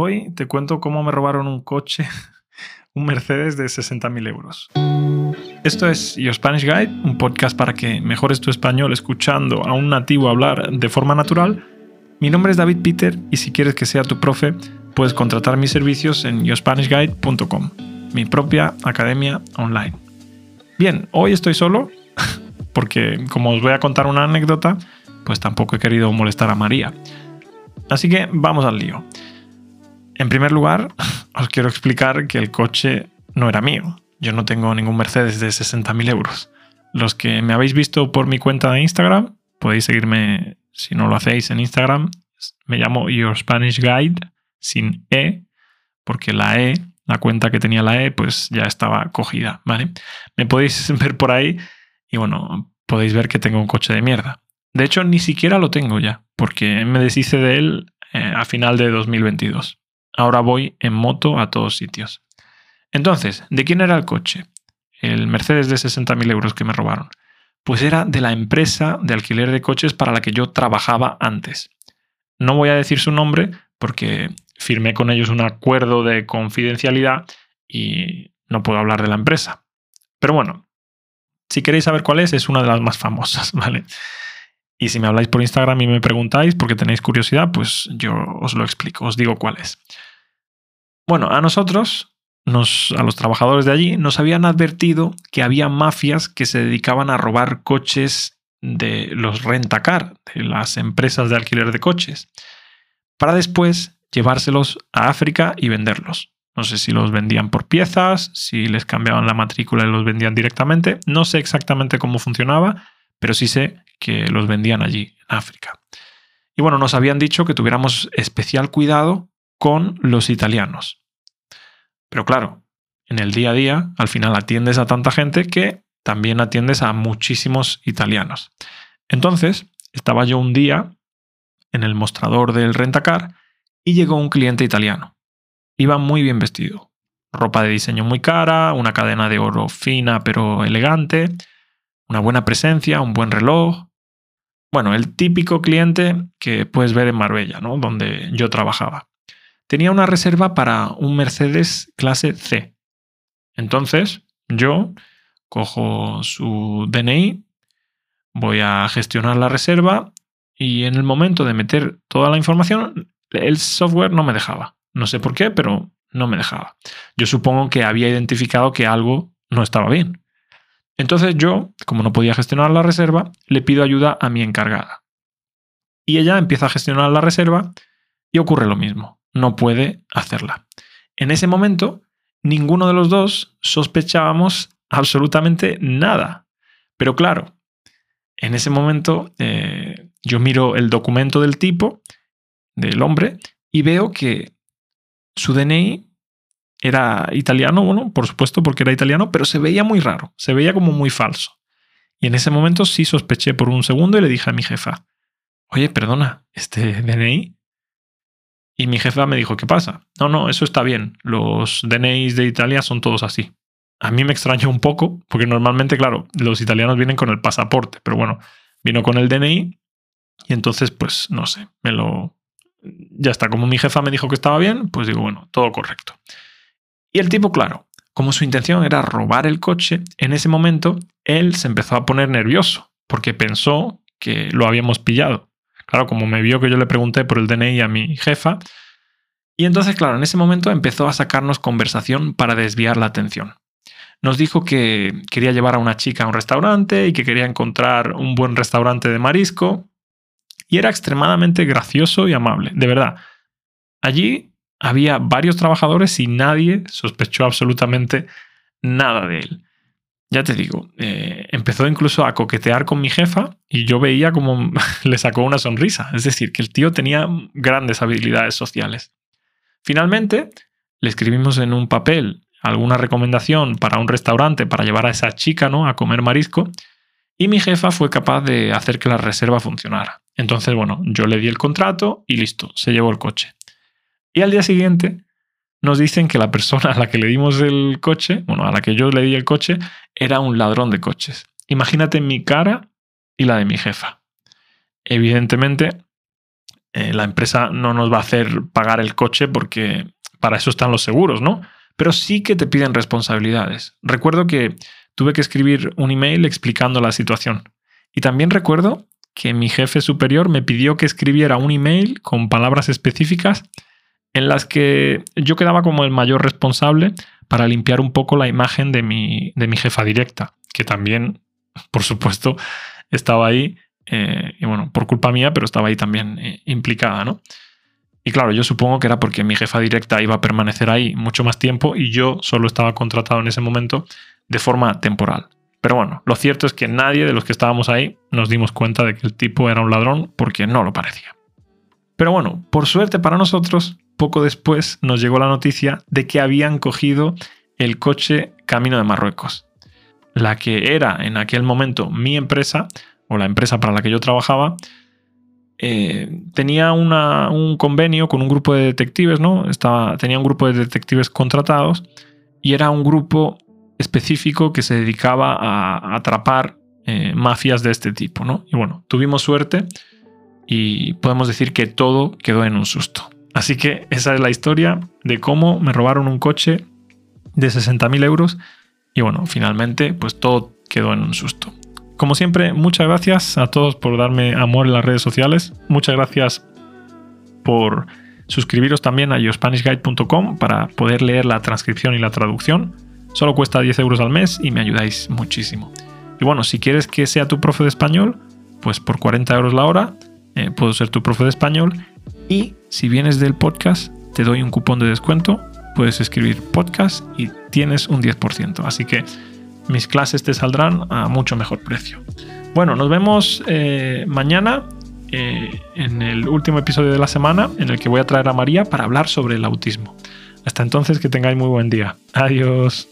Hoy te cuento cómo me robaron un coche, un Mercedes de 60.000 euros. Esto es Your Spanish Guide, un podcast para que mejores tu español escuchando a un nativo hablar de forma natural. Mi nombre es David Peter y si quieres que sea tu profe, puedes contratar mis servicios en yourspanishguide.com, mi propia academia online. Bien, hoy estoy solo porque como os voy a contar una anécdota, pues tampoco he querido molestar a María. Así que vamos al lío. En primer lugar, os quiero explicar que el coche no era mío. Yo no tengo ningún Mercedes de 60.000 euros. Los que me habéis visto por mi cuenta de Instagram, podéis seguirme si no lo hacéis en Instagram. Me llamo Your Spanish Guide sin E, porque la E, la cuenta que tenía la E, pues ya estaba cogida, ¿vale? Me podéis ver por ahí y bueno, podéis ver que tengo un coche de mierda. De hecho, ni siquiera lo tengo ya, porque me deshice de él eh, a final de 2022. Ahora voy en moto a todos sitios. Entonces, ¿de quién era el coche? El Mercedes de 60.000 euros que me robaron. Pues era de la empresa de alquiler de coches para la que yo trabajaba antes. No voy a decir su nombre porque firmé con ellos un acuerdo de confidencialidad y no puedo hablar de la empresa. Pero bueno, si queréis saber cuál es, es una de las más famosas, ¿vale? Y si me habláis por Instagram y me preguntáis porque tenéis curiosidad, pues yo os lo explico, os digo cuál es. Bueno, a nosotros, nos, a los trabajadores de allí, nos habían advertido que había mafias que se dedicaban a robar coches de los rentacar, de las empresas de alquiler de coches, para después llevárselos a África y venderlos. No sé si los vendían por piezas, si les cambiaban la matrícula y los vendían directamente. No sé exactamente cómo funcionaba, pero sí sé que los vendían allí, en África. Y bueno, nos habían dicho que tuviéramos especial cuidado con los italianos. Pero claro, en el día a día, al final atiendes a tanta gente que también atiendes a muchísimos italianos. Entonces, estaba yo un día en el mostrador del rentacar y llegó un cliente italiano. Iba muy bien vestido. Ropa de diseño muy cara, una cadena de oro fina pero elegante, una buena presencia, un buen reloj. Bueno, el típico cliente que puedes ver en Marbella, ¿no? Donde yo trabajaba. Tenía una reserva para un Mercedes clase C. Entonces, yo cojo su DNI, voy a gestionar la reserva y en el momento de meter toda la información, el software no me dejaba. No sé por qué, pero no me dejaba. Yo supongo que había identificado que algo no estaba bien. Entonces yo, como no podía gestionar la reserva, le pido ayuda a mi encargada. Y ella empieza a gestionar la reserva y ocurre lo mismo. No puede hacerla. En ese momento, ninguno de los dos sospechábamos absolutamente nada. Pero claro, en ese momento eh, yo miro el documento del tipo, del hombre, y veo que su DNI era italiano, bueno, por supuesto porque era italiano, pero se veía muy raro, se veía como muy falso. Y en ese momento sí sospeché por un segundo y le dije a mi jefa, oye, perdona, este DNI. Y mi jefa me dijo, ¿qué pasa? No, no, eso está bien, los DNIs de Italia son todos así. A mí me extrañó un poco, porque normalmente, claro, los italianos vienen con el pasaporte, pero bueno, vino con el DNI y entonces, pues, no sé, me lo... Ya está, como mi jefa me dijo que estaba bien, pues digo, bueno, todo correcto. Y el tipo, claro, como su intención era robar el coche, en ese momento él se empezó a poner nervioso porque pensó que lo habíamos pillado. Claro, como me vio que yo le pregunté por el DNI a mi jefa, y entonces, claro, en ese momento empezó a sacarnos conversación para desviar la atención. Nos dijo que quería llevar a una chica a un restaurante y que quería encontrar un buen restaurante de marisco. Y era extremadamente gracioso y amable, de verdad. Allí había varios trabajadores y nadie sospechó absolutamente nada de él. Ya te digo, eh, empezó incluso a coquetear con mi jefa y yo veía como le sacó una sonrisa. Es decir, que el tío tenía grandes habilidades sociales. Finalmente, le escribimos en un papel alguna recomendación para un restaurante para llevar a esa chica ¿no? a comer marisco y mi jefa fue capaz de hacer que la reserva funcionara. Entonces, bueno, yo le di el contrato y listo, se llevó el coche. Y al día siguiente nos dicen que la persona a la que le dimos el coche, bueno, a la que yo le di el coche, era un ladrón de coches. Imagínate mi cara y la de mi jefa. Evidentemente, eh, la empresa no nos va a hacer pagar el coche porque para eso están los seguros, ¿no? Pero sí que te piden responsabilidades. Recuerdo que tuve que escribir un email explicando la situación. Y también recuerdo que mi jefe superior me pidió que escribiera un email con palabras específicas en las que yo quedaba como el mayor responsable para limpiar un poco la imagen de mi, de mi jefa directa, que también, por supuesto, estaba ahí, eh, y bueno, por culpa mía, pero estaba ahí también eh, implicada, ¿no? Y claro, yo supongo que era porque mi jefa directa iba a permanecer ahí mucho más tiempo y yo solo estaba contratado en ese momento de forma temporal. Pero bueno, lo cierto es que nadie de los que estábamos ahí nos dimos cuenta de que el tipo era un ladrón porque no lo parecía. Pero bueno, por suerte para nosotros, poco después nos llegó la noticia de que habían cogido el coche camino de Marruecos. La que era en aquel momento mi empresa, o la empresa para la que yo trabajaba, eh, tenía un convenio con un grupo de detectives, ¿no? Estaba, tenía un grupo de detectives contratados y era un grupo específico que se dedicaba a, atrapar eh, mafias de este tipo, ¿no? Y bueno, tuvimos suerte y podemos decir que todo quedó en un susto. Así que esa es la historia de cómo me robaron un coche de 60.000 euros y bueno, finalmente pues todo quedó en un susto. Como siempre, muchas gracias a todos por darme amor en las redes sociales. Muchas gracias por suscribiros también a yourspanishguide.com para poder leer la transcripción y la traducción. Solo cuesta 10 euros al mes y me ayudáis muchísimo. Y bueno, si quieres que sea tu profe de español, pues por 40 euros la hora eh, puedo ser tu profe de español. Y si vienes del podcast, te doy un cupón de descuento. Puedes escribir podcast y tienes un 10%. Así que mis clases te saldrán a mucho mejor precio. Bueno, nos vemos eh, mañana eh, en el último episodio de la semana en el que voy a traer a María para hablar sobre el autismo. Hasta entonces, que tengáis muy buen día. Adiós.